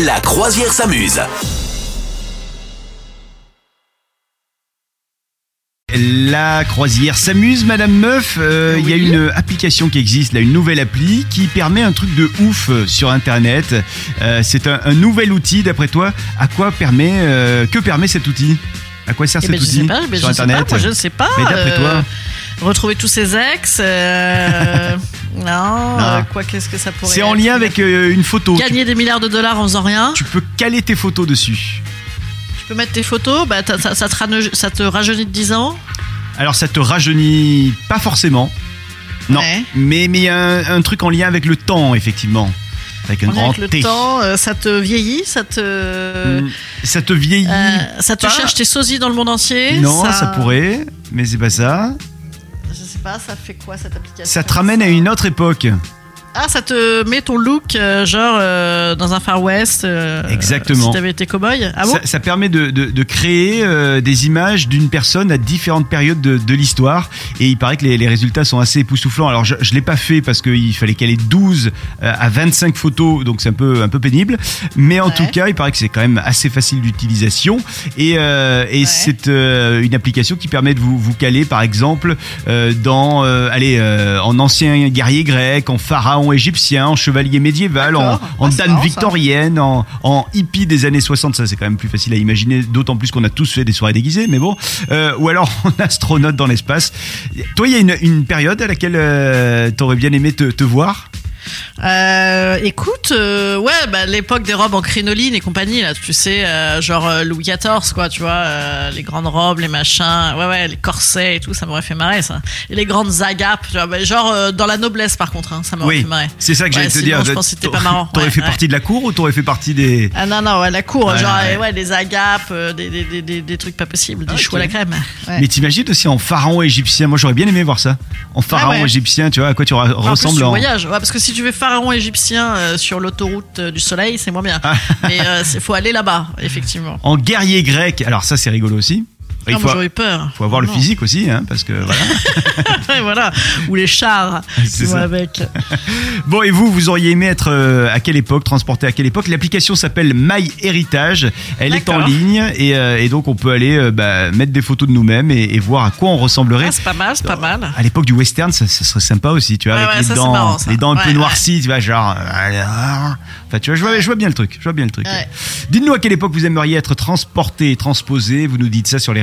La croisière s'amuse. La croisière s'amuse, Madame Meuf. Euh, Il y a une application qui existe, là, une nouvelle appli qui permet un truc de ouf euh, sur Internet. Euh, c'est un, un nouvel outil, d'après toi. À quoi permet, euh, que permet cet outil? À quoi sert Eh cet ben, je outil sais pas, mais sur je sais Internet? pas, moi je ne sais pas. Mais d'après toi Retrouver tous ses ex. non, euh, quoi, qu'est-ce que ça pourrait C'est en lien avec euh, une photo. Tu, Gagner des milliards de dollars en faisant rien. tu peux caler tes photos dessus. Tu peux mettre tes photos, bah, ça, ça te rane- ça te rajeunit de 10 ans. Alors ça te rajeunit pas forcément. Non, Ouais. mais mais il y a un, un truc en lien avec le temps, effectivement. Avec un grand avec le T. temps, euh, ça te vieillit, ça te. Mm, Ça te vieillit euh, ça te pas. cherche tes sosies dans le monde entier. Non, ça... pourrait, mais c'est pas ça. Ça te ramène à une autre époque. Ah, ça te met ton look, euh, genre euh, dans un Far West. euh, Exactement. Si t'avais été cow-boy. Ah bon ça, ça permet de, de- de créer des images d'une personne à différentes périodes de, de l'histoire. Et il paraît que les, les résultats sont assez époustouflants. Alors je, je l'ai pas fait parce qu'il fallait qu'elle ait 12 euh, à 25 photos, donc c'est un peu, un peu pénible. Mais en Ouais. tout cas, il paraît que c'est quand même assez facile d'utilisation. Et, et Ouais. c'est une application qui permet de vous, vous caler, par exemple, dans, allez, en ancien guerrier grec, en pharaon égyptien, en chevalier médiéval, en, en Ah, dame victorienne, en, en hippie des années 60. Ça, c'est quand même plus facile à imaginer, d'autant plus qu'on a tous fait des soirées déguisées, mais bon. Euh, ou alors en astronaute dans l'espace. Toi, il y a une, une période à laquelle euh, t'aurais bien aimé te, te voir? Euh, écoute, euh, ouais, bah, l'époque des robes en crinoline et compagnie, là, tu sais, euh, genre Louis XIV, quoi, tu vois, les grandes robes, les machins, ouais, ouais, les corsets et tout, ça m'aurait fait marrer, ça. Et les grandes agapes, tu vois, bah, genre dans la noblesse, par contre, hein, ça m'aurait Oui, fait marrer. c'est ça que Ouais, j'allais te dire. je pense que c'était T'aurais- pas marrant. T'aurais Ouais, fait ouais. partie de la cour ou t'aurais fait partie des. Ah non, non, ouais, la cour, genre, ouais. euh, ouais, des agapes, des, des, des, des, trucs pas possibles, des Ok. choux à la crème. Mais t'imagines aussi en pharaon égyptien Moi, j'aurais bien aimé voir ça. En pharaon Ah égyptien, tu vois, à quoi tu ressembles en. voyages. Ouais, parce que si tu veux pharaon égyptien euh, sur l'autoroute euh, du soleil, c'est moins bien. Ah. Mais euh, il faut aller là-bas, effectivement. En guerrier grec. Alors, ça, c'est rigolo aussi. Il faut, moi, j'aurais eu peur. faut avoir le physique aussi, hein, parce que voilà. Voilà. Ou les chars qui vont avec. Bon, et vous, vous auriez aimé être euh, à quelle époque, transporté à quelle époque? L'application s'appelle My Heritage. Elle est en ligne et, euh, et donc on peut aller euh, bah, mettre des photos de nous-mêmes et, et voir à quoi on ressemblerait. Ah, c'est pas mal, c'est pas mal. À l'époque du western, ça, ça serait sympa aussi, tu vois, Ouais, avec ouais, les, ça, dents, marrant, ça. les dents un peu noircies, tu vois, genre. Enfin, tu vois, je vois, je vois bien le truc. Je vois bien le truc. Dites-nous à quelle époque vous aimeriez être transporté, transposé. Vous nous dites ça sur les